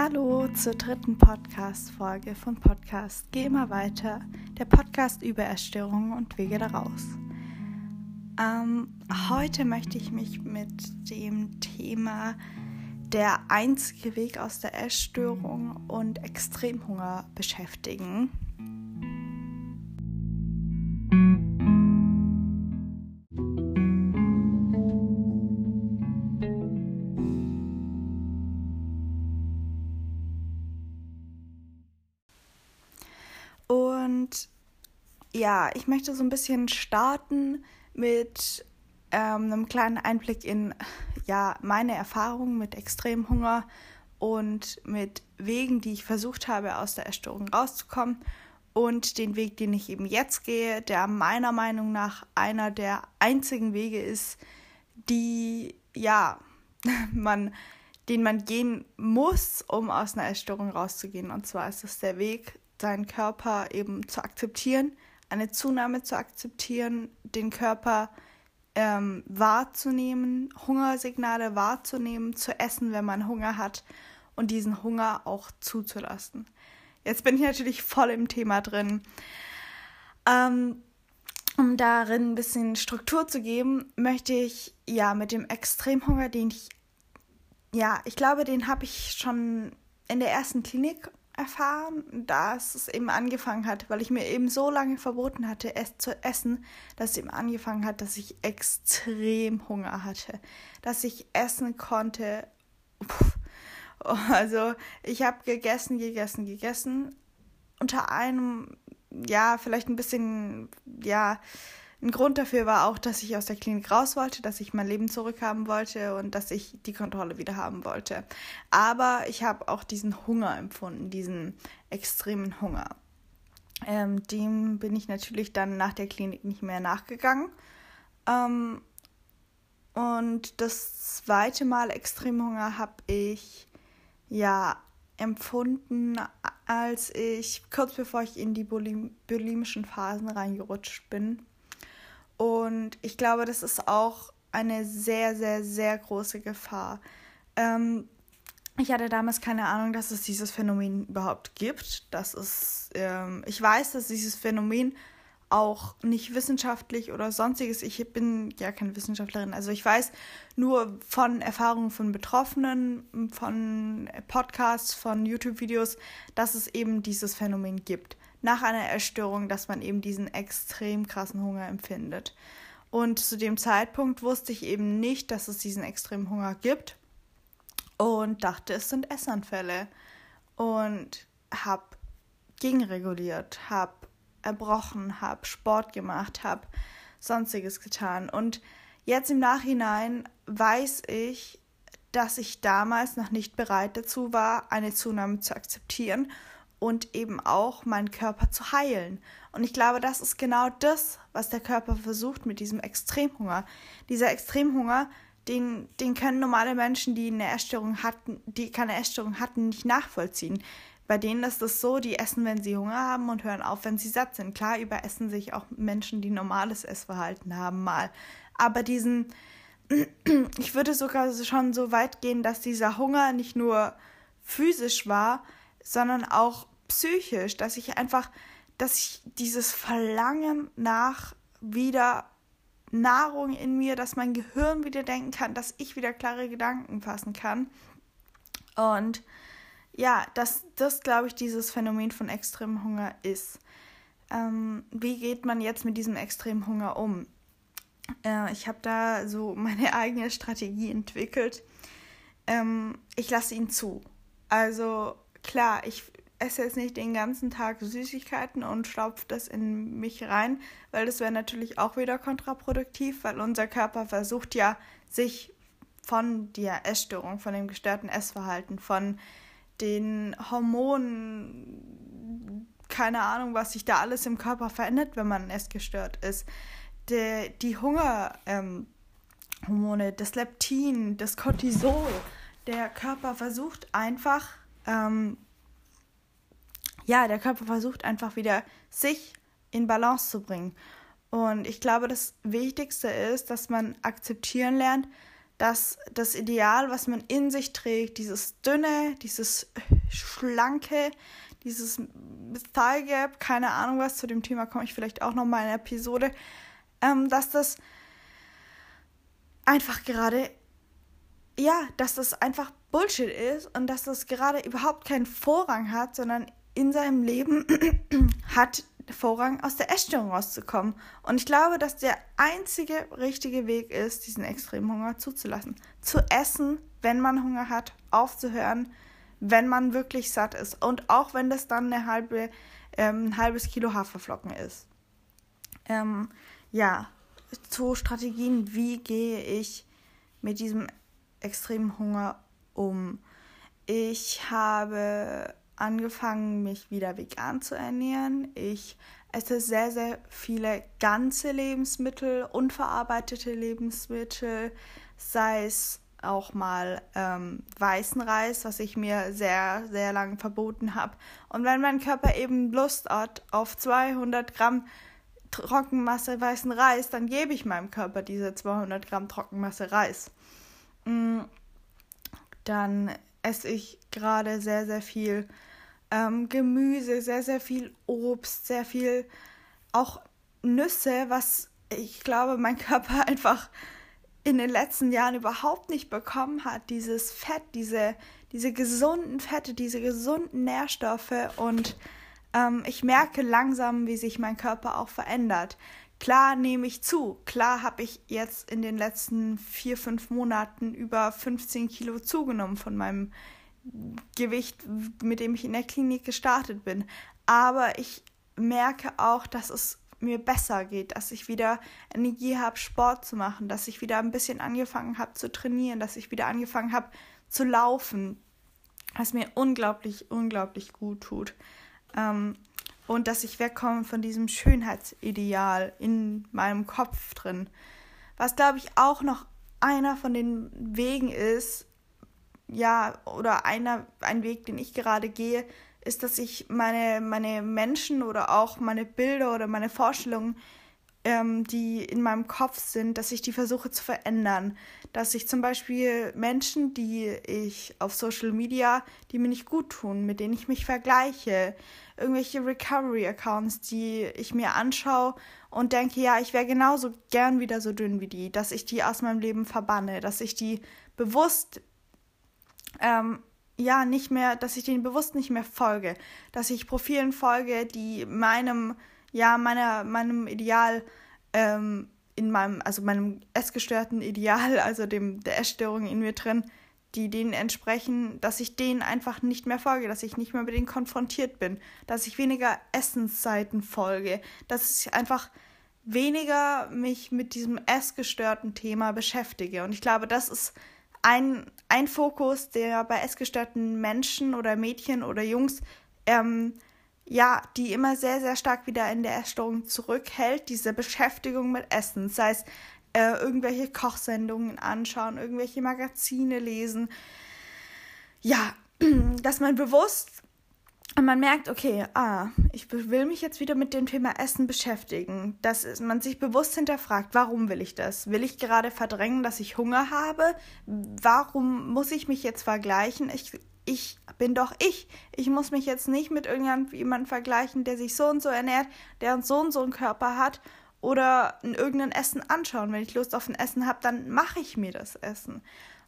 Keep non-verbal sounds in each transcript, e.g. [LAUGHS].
Hallo zur dritten Podcast-Folge vom Podcast Geh immer weiter, der Podcast über Essstörungen und Wege daraus. Ähm, heute möchte ich mich mit dem Thema der einzige Weg aus der Essstörung und Extremhunger beschäftigen. Ja, ich möchte so ein bisschen starten mit ähm, einem kleinen Einblick in ja, meine Erfahrungen mit Extremhunger und mit Wegen, die ich versucht habe, aus der Essstörung rauszukommen und den Weg, den ich eben jetzt gehe, der meiner Meinung nach einer der einzigen Wege ist, die ja, [LAUGHS] man den man gehen muss, um aus einer Essstörung rauszugehen. Und zwar ist es der Weg seinen Körper eben zu akzeptieren, eine Zunahme zu akzeptieren, den Körper ähm, wahrzunehmen, Hungersignale wahrzunehmen, zu essen, wenn man Hunger hat und diesen Hunger auch zuzulassen. Jetzt bin ich natürlich voll im Thema drin. Ähm, um darin ein bisschen Struktur zu geben, möchte ich ja mit dem Extremhunger, den ich, ja, ich glaube, den habe ich schon in der ersten Klinik erfahren, dass es eben angefangen hat, weil ich mir eben so lange verboten hatte, es zu essen, dass es eben angefangen hat, dass ich extrem Hunger hatte, dass ich essen konnte. Also ich habe gegessen, gegessen, gegessen. Unter einem, ja, vielleicht ein bisschen, ja, ein Grund dafür war auch, dass ich aus der Klinik raus wollte, dass ich mein Leben zurückhaben wollte und dass ich die Kontrolle wieder haben wollte. Aber ich habe auch diesen Hunger empfunden, diesen extremen Hunger. Ähm, dem bin ich natürlich dann nach der Klinik nicht mehr nachgegangen. Ähm, und das zweite Mal Extremhunger habe ich ja empfunden, als ich kurz bevor ich in die bulim bulimischen Phasen reingerutscht bin. Und ich glaube, das ist auch eine sehr, sehr, sehr große Gefahr. Ähm, ich hatte damals keine Ahnung, dass es dieses Phänomen überhaupt gibt. Das ist, ähm, ich weiß, dass dieses Phänomen auch nicht wissenschaftlich oder sonstiges. Ich bin ja keine Wissenschaftlerin. Also ich weiß nur von Erfahrungen von Betroffenen, von Podcasts, von YouTube-Videos, dass es eben dieses Phänomen gibt nach einer Essstörung, dass man eben diesen extrem krassen Hunger empfindet. Und zu dem Zeitpunkt wusste ich eben nicht, dass es diesen extremen Hunger gibt und dachte, es sind Essanfälle und habe gegenreguliert, habe erbrochen, habe Sport gemacht, habe sonstiges getan und jetzt im Nachhinein weiß ich, dass ich damals noch nicht bereit dazu war, eine Zunahme zu akzeptieren und eben auch meinen Körper zu heilen. Und ich glaube, das ist genau das, was der Körper versucht mit diesem Extremhunger. Dieser Extremhunger, den, den können normale Menschen, die eine Essstörung hatten, die keine Essstörung hatten, nicht nachvollziehen. Bei denen ist es so, die essen, wenn sie Hunger haben und hören auf, wenn sie satt sind. Klar überessen sich auch Menschen, die normales Essverhalten haben, mal. Aber diesen, [CLEARS THROAT] ich würde sogar schon so weit gehen, dass dieser Hunger nicht nur physisch war, sondern auch psychisch, dass ich einfach, dass ich dieses Verlangen nach wieder Nahrung in mir, dass mein Gehirn wieder denken kann, dass ich wieder klare Gedanken fassen kann. Und ja, dass das, glaube ich, dieses Phänomen von extremem Hunger ist. Ähm, wie geht man jetzt mit diesem extremen Hunger um? Äh, ich habe da so [LAUGHS] meine eigene Strategie entwickelt. Ähm, ich lasse ihn zu. Also klar, ich esse jetzt nicht den ganzen Tag Süßigkeiten und stopfe das in mich rein, weil das wäre natürlich auch wieder kontraproduktiv, weil unser Körper versucht ja, sich von der Essstörung, von dem gestörten Essverhalten, von den Hormonen, keine Ahnung, was sich da alles im Körper verändert, wenn man essgestört ist. Die, die Hungerhormone, ähm, das Leptin, das Cortisol, der Körper versucht einfach ähm, ja, der Körper versucht einfach wieder sich in Balance zu bringen. Und ich glaube, das Wichtigste ist, dass man akzeptieren lernt, dass das Ideal, was man in sich trägt, dieses dünne, dieses schlanke, dieses Thigh Gap, keine Ahnung was, zu dem Thema komme ich vielleicht auch nochmal in einer Episode, ähm, dass das einfach gerade, ja, dass das einfach Bullshit ist und dass das gerade überhaupt keinen Vorrang hat, sondern in seinem Leben [CLEARS THROAT] hat Vorrang, aus der Essstörung rauszukommen. Und ich glaube, dass der einzige richtige Weg ist, diesen extremen Hunger zuzulassen. Zu essen, wenn man Hunger hat, aufzuhören, wenn man wirklich satt ist. Und auch wenn das dann eine halbe, ähm, ein halbes Kilo Haferflocken ist. Ähm, ja, zu Strategien, wie gehe ich mit diesem extremen Hunger um. Ich habe angefangen, mich wieder vegan zu ernähren. Ich esse sehr, sehr viele ganze Lebensmittel, unverarbeitete Lebensmittel, sei es auch mal ähm, weißen Reis, was ich mir sehr, sehr lange verboten habe. Und wenn mein Körper eben Lust hat auf 200 Gramm Trockenmasse weißen Reis, dann gebe ich meinem Körper diese 200 Gramm Trockenmasse Reis. Mm, dann esse ich gerade sehr, sehr viel ähm, Gemüse, sehr, sehr viel Obst, sehr viel auch Nüsse, was ich glaube, mein [LAUGHS] Körper einfach in den letzten Jahren überhaupt nicht bekommen hat. Dieses Fett, diese, diese gesunden Fette, diese gesunden Nährstoffe und ähm, ich merke langsam, wie sich mein Körper auch verändert. Klar nehme ich zu. Klar habe ich jetzt in den letzten vier, fünf Monaten über 15 Kilo zugenommen von meinem Gewicht, mit dem ich in der Klinik gestartet bin. Aber ich merke auch, dass es mir besser geht, dass ich wieder Energie habe, Sport zu machen, dass ich wieder ein bisschen angefangen habe zu trainieren, dass ich wieder angefangen habe zu laufen, was mir unglaublich, unglaublich gut tut. Ähm, und dass ich wegkomme von diesem Schönheitsideal in meinem Kopf drin. Was, glaube ich, auch noch einer von den Wegen ist, ja, oder einer, ein Weg, den ich gerade gehe, ist, dass ich meine, meine Menschen oder auch meine Bilder oder meine Vorstellungen ähm, die in meinem Kopf sind, dass ich die versuche zu verändern. Dass ich zum Beispiel Menschen, die ich auf Social Media, die mir nicht gut tun, mit denen ich mich vergleiche, irgendwelche Recovery-Accounts, die ich mir anschaue und denke, ja, ich wäre genauso gern wieder so dünn wie die, dass ich die aus meinem Leben verbanne, dass ich die bewusst ähm, ja nicht mehr, dass ich denen bewusst nicht mehr folge, dass ich Profilen folge, die meinem ja, meiner, meinem Ideal, ähm, in meinem, also meinem essgestörten Ideal, [LAUGHS] also dem der Essstörung in mir drin, die denen entsprechen, dass ich denen einfach nicht mehr folge, dass ich nicht mehr mit denen konfrontiert bin, dass ich weniger Essenszeiten folge, dass ich einfach weniger mich mit diesem essgestörten Thema beschäftige. Und ich glaube, das ist ein, ein Fokus, der bei essgestörten Menschen oder Mädchen oder Jungs ähm, ja, die immer sehr, sehr stark wieder in der Essstörung zurückhält, diese Beschäftigung mit Essen, sei es äh, irgendwelche Kochsendungen anschauen, irgendwelche Magazine lesen. Ja, [CLEARS THROAT] dass man bewusst und man merkt, okay, ah, ich will mich jetzt wieder mit dem Thema Essen beschäftigen. Dass man sich bewusst hinterfragt, warum will ich das? Will ich gerade verdrängen, dass ich Hunger habe? Warum muss ich mich jetzt vergleichen? Ich ich bin doch ich. Ich muss mich jetzt nicht mit irgendjemandem vergleichen, der sich so und so ernährt, der so und so einen Körper hat oder irgendein Essen anschauen. Wenn ich Lust auf ein Essen habe, dann mache ich mir das Essen.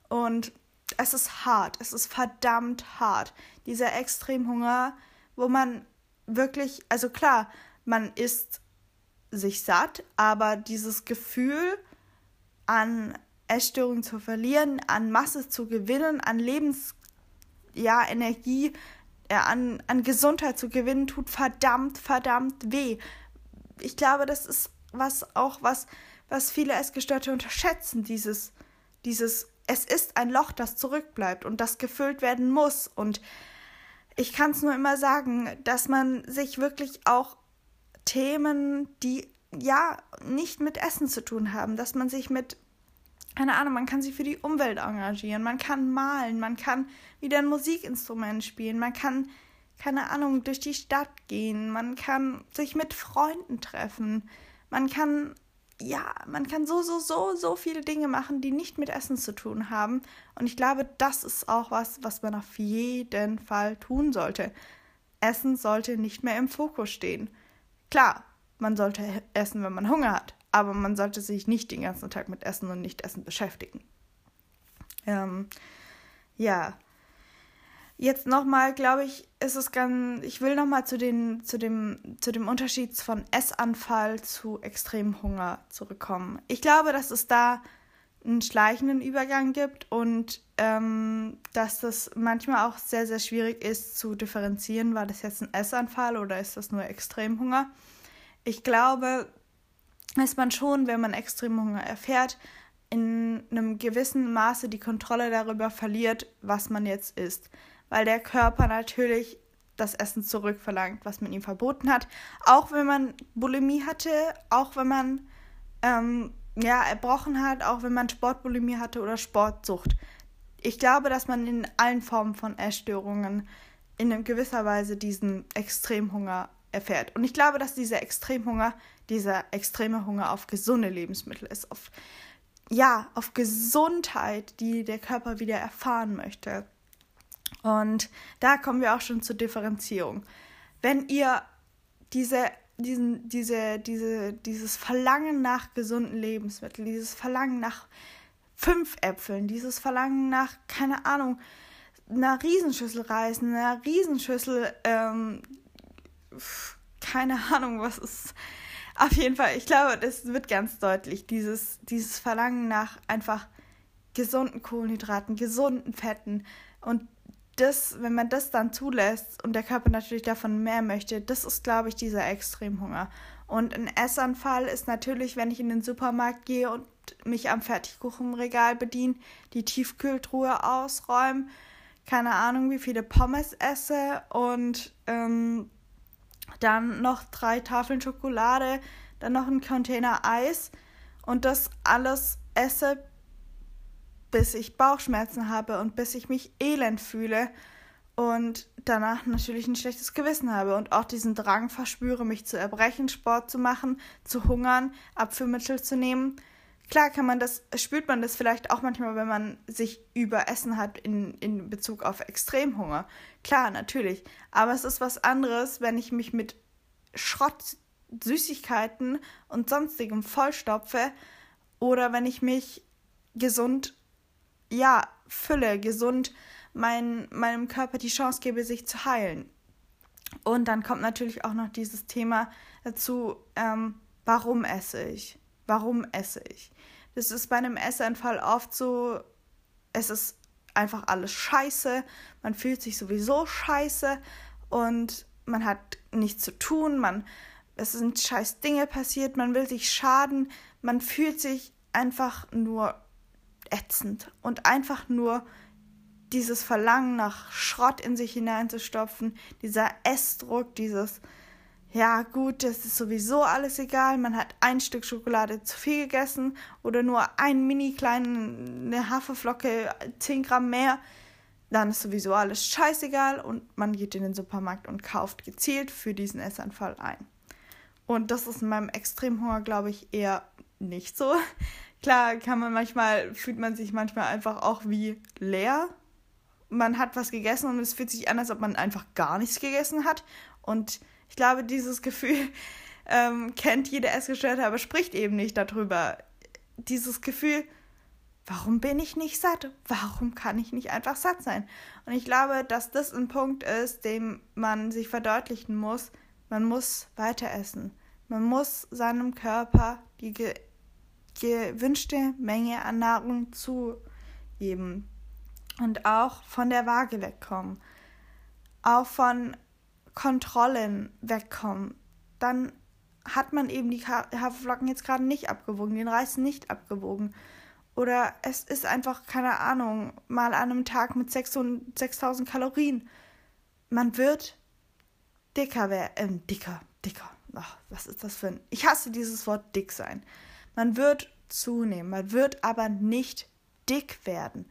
Und es ist hart, es ist verdammt hart. Dieser Extremhunger, wo man wirklich, also klar, man isst sich satt, aber dieses Gefühl an Essstörungen zu verlieren, an Masse zu gewinnen, an Lebens ja, Energie äh, an, an Gesundheit zu gewinnen, tut verdammt, verdammt weh. Ich glaube, das ist was auch was, was viele Essgestörte unterschätzen, dieses, dieses, es ist ein Loch, das zurückbleibt und das gefüllt werden muss. Und ich kann es nur immer sagen, dass man sich wirklich auch Themen, die ja nicht mit Essen zu tun haben, dass man sich mit keine Ahnung, man kann sich für die Umwelt engagieren, man kann malen, man kann wieder ein Musikinstrument spielen, man kann, keine Ahnung, durch die Stadt gehen, man kann sich mit Freunden treffen, man kann ja, man kann so, so, so, so viele Dinge machen, die nicht mit Essen zu tun haben. Und ich glaube, das ist auch was, was man auf jeden Fall tun sollte. Essen sollte nicht mehr im Fokus stehen. Klar, man sollte essen, wenn man Hunger hat, aber man sollte sich nicht den ganzen Tag mit Essen und Nicht-Essen beschäftigen. Ähm, ja. Jetzt nochmal, glaube ich, ist es ganz. Ich will nochmal zu, zu, dem, zu dem Unterschied von Essanfall zu Extremhunger zurückkommen. Ich glaube, dass es da einen schleichenden Übergang gibt und ähm, dass das manchmal auch sehr, sehr schwierig ist zu differenzieren, war das jetzt ein Essanfall oder ist das nur Extremhunger. Ich glaube, dass man schon, wenn man Extremhunger erfährt, in einem gewissen Maße die Kontrolle darüber verliert, was man jetzt isst. Weil der Körper natürlich das Essen zurückverlangt, was man ihm verboten hat. Auch wenn man Bulimie hatte, auch wenn man ähm, ja, erbrochen hat, auch wenn man Sportbulimie hatte oder Sportsucht. Ich glaube, dass man in allen Formen von Essstörungen in gewisser Weise diesen Extremhunger erfährt. Und ich glaube, dass dieser Extremhunger, dieser extreme Hunger auf gesunde Lebensmittel ist, auf ja, auf Gesundheit, die der Körper wieder erfahren möchte. Und da kommen wir auch schon zur Differenzierung. Wenn ihr diese diesen, diese, diese, dieses Verlangen nach gesunden Lebensmitteln, dieses Verlangen nach fünf Äpfeln, dieses Verlangen nach, keine Ahnung, einer Riesenschüssel Reis, einer Riesenschüssel, ähm, keine Ahnung, was ist. Auf jeden Fall, ich glaube, das wird ganz deutlich, dieses, dieses Verlangen nach einfach gesunden Kohlenhydraten, gesunden Fetten und das, wenn man das dann zulässt und der Körper natürlich davon mehr möchte, das ist, glaube ich, dieser Extremhunger. Und ein Essanfall ist natürlich, wenn ich in den Supermarkt gehe und mich am Fertigkuchenregal bediene, die Tiefkühltruhe ausräume, keine Ahnung, wie viele Pommes esse und ähm, dann noch drei Tafeln Schokolade, dann noch ein Container Eis und das alles esse, bis ich Bauchschmerzen habe und bis ich mich elend fühle und danach natürlich ein schlechtes Gewissen habe und auch diesen Drang verspüre, mich zu erbrechen, Sport zu machen, zu hungern, Abführmittel zu nehmen. Klar kann man das, spürt man das vielleicht auch manchmal, wenn man sich überessen hat in, in Bezug auf Extremhunger. Klar, natürlich. Aber es ist was anderes, wenn ich mich mit Schrott, Süßigkeiten und sonstigem vollstopfe oder wenn ich mich gesund ja, Fülle, gesund mein, meinem Körper die Chance gebe, sich zu heilen. Und dann kommt natürlich auch noch dieses Thema dazu, ähm, warum esse ich? Warum esse ich? Das ist bei einem Essanfall oft so, es ist einfach alles scheiße, man fühlt sich sowieso scheiße und man hat nichts zu tun, man, es sind scheiß Dinge passiert, man will sich schaden, man fühlt sich einfach nur ätzend und einfach nur dieses Verlangen nach Schrott in sich hineinzustopfen, dieser Essdruck, dieses ja gut, das ist sowieso alles egal, man hat ein Stück Schokolade zu viel gegessen oder nur ein mini kleine Haferflocke, 10 Gramm mehr, dann ist sowieso alles scheißegal und man geht in den Supermarkt und kauft gezielt für diesen Essanfall ein. Und das ist in meinem Extremhunger, glaube ich, eher nicht so. [LAUGHS] Klar, kann man manchmal, fühlt man sich manchmal einfach auch wie leer. Man hat was gegessen und es fühlt sich an, als ob man einfach gar nichts gegessen hat. Und ich glaube, dieses Gefühl [LAUGHS] ähm, kennt jeder Essgestörte, aber spricht eben nicht darüber. Dieses Gefühl, warum bin ich nicht satt? Warum kann ich nicht einfach satt sein? Und ich glaube, dass das ein Punkt ist, dem man sich verdeutlichen muss. Man muss weiter essen. Man muss seinem Körper die gewünschte Menge an Nahrung zugeben und auch von der Waage wegkommen, auch von Kontrollen wegkommen, dann hat man eben die Haferflocken jetzt gerade nicht abgewogen, den Reis nicht abgewogen. Oder es ist einfach, keine Ahnung, mal an einem Tag mit 6000 Kalorien. Man wird dicker werden, äh, dicker, dicker. Ach, was ist das für ein. Ich hasse dieses Wort dick sein. Man wird zunehmen, man wird aber nicht dick werden.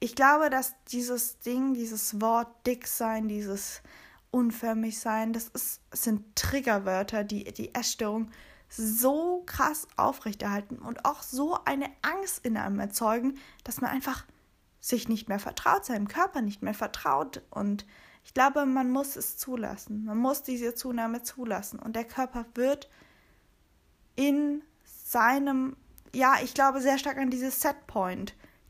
Ich glaube, dass dieses Ding, dieses Wort dick sein, dieses unförmig sein, das ist, sind Triggerwörter, die die Essstörung so krass aufrechterhalten und auch so eine Angst in einem erzeugen, dass man einfach sich nicht mehr vertraut, seinem Körper nicht mehr vertraut. Und ich glaube, man muss es zulassen. Man muss diese Zunahme zulassen. Und der Körper wird in seinem, ja, ich glaube sehr stark an diese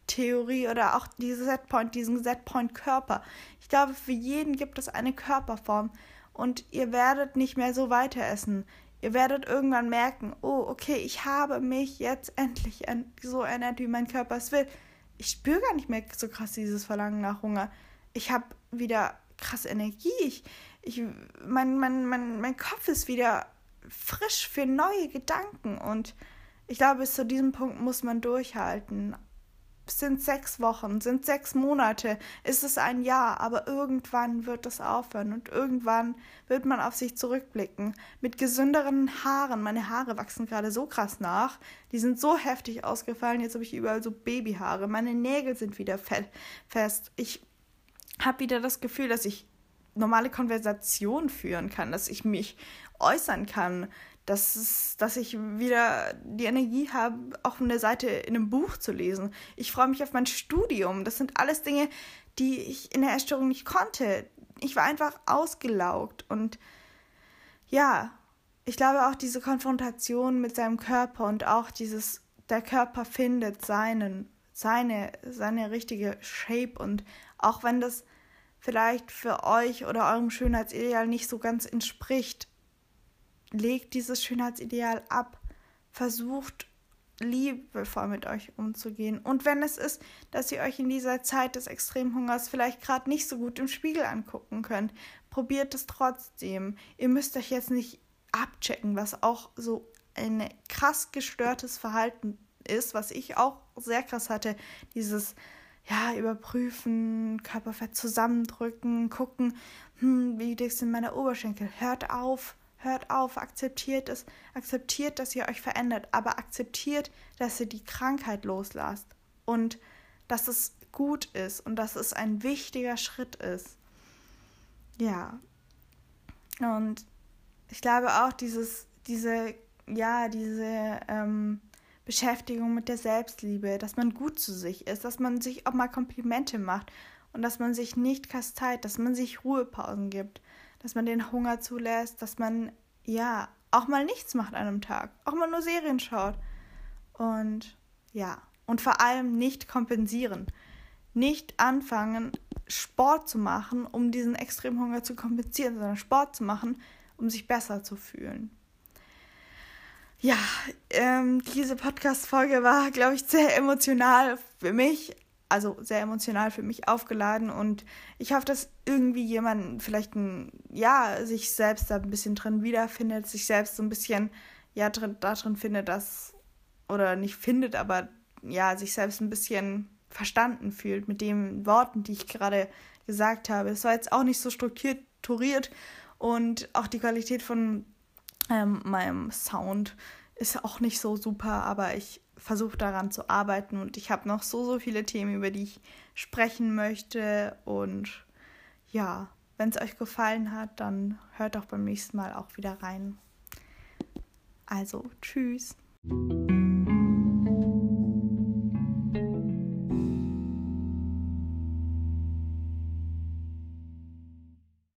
Setpoint-Theorie oder auch diese Setpoint, diesen Setpoint-Körper. Ich glaube, für jeden gibt es eine Körperform und ihr werdet nicht mehr so weiter essen. Ihr werdet irgendwann merken, oh, okay, ich habe mich jetzt endlich so ernährt, wie mein Körper es will. Ich spüre gar nicht mehr so krass dieses Verlangen nach Hunger. Ich habe wieder krass Energie. Ich, ich, mein, mein, mein, mein Kopf ist wieder frisch für neue Gedanken. Und ich glaube, bis zu diesem Punkt muss man durchhalten. Sind sechs Wochen, sind sechs Monate, ist es ein Jahr, aber irgendwann wird es aufhören und irgendwann wird man auf sich zurückblicken. Mit gesünderen Haaren. Meine Haare wachsen gerade so krass nach. Die sind so heftig ausgefallen. Jetzt habe ich überall so Babyhaare. Meine Nägel sind wieder fest. Ich habe wieder das Gefühl, dass ich normale Konversation führen kann, dass ich mich äußern kann, dass, es, dass ich wieder die Energie habe, auch eine Seite in einem Buch zu lesen. Ich freue mich auf mein Studium. Das sind alles Dinge, die ich in der Essstörung nicht konnte. Ich war einfach ausgelaugt und ja, ich glaube auch diese Konfrontation mit seinem Körper und auch dieses, der Körper findet seinen, seine, seine richtige Shape und auch wenn das vielleicht für euch oder eurem Schönheitsideal nicht so ganz entspricht, legt dieses Schönheitsideal ab, versucht liebevoll mit euch umzugehen. Und wenn es ist, dass ihr euch in dieser Zeit des Extremhungers vielleicht gerade nicht so gut im Spiegel angucken könnt, probiert es trotzdem. Ihr müsst euch jetzt nicht abchecken, was auch so ein krass gestörtes Verhalten ist, was ich auch sehr krass hatte. Dieses, ja, überprüfen, Körperfett zusammendrücken, gucken, hm, wie dick sind meine Oberschenkel. Hört auf hört auf, akzeptiert es, akzeptiert, dass ihr euch verändert, aber akzeptiert, dass ihr die Krankheit loslasst und dass es gut ist und dass es ein wichtiger Schritt ist. Ja. Und ich glaube auch dieses, diese, ja, diese ähm, Beschäftigung mit der Selbstliebe, dass man gut zu sich ist, dass man sich auch mal Komplimente macht und dass man sich nicht kasteit, dass man sich Ruhepausen gibt, dass man den Hunger zulässt, dass man ja auch mal nichts macht an einem Tag, auch mal nur Serien schaut. Und ja, und vor allem nicht kompensieren. Nicht anfangen, Sport zu machen, um diesen Extremhunger zu kompensieren, sondern Sport zu machen, um sich besser zu fühlen. Ja, ähm, diese Podcast-Folge war, glaube ich, sehr emotional für mich, also sehr emotional für mich aufgeladen und ich hoffe, dass irgendwie jemand vielleicht ein, ja, sich selbst da ein bisschen drin wiederfindet, sich selbst so ein bisschen, ja, drin, da drin findet, dass, oder nicht findet, aber ja, sich selbst ein bisschen verstanden fühlt mit den Worten, die ich gerade gesagt habe. Es war jetzt auch nicht so strukturiert und auch die Qualität von ähm, meinem Sound ist auch nicht so super, aber ich versuche daran zu arbeiten und ich habe noch so, so viele Themen, über die ich sprechen möchte. Und ja, wenn es euch gefallen hat, dann hört doch beim nächsten Mal auch wieder rein. Also, tschüss.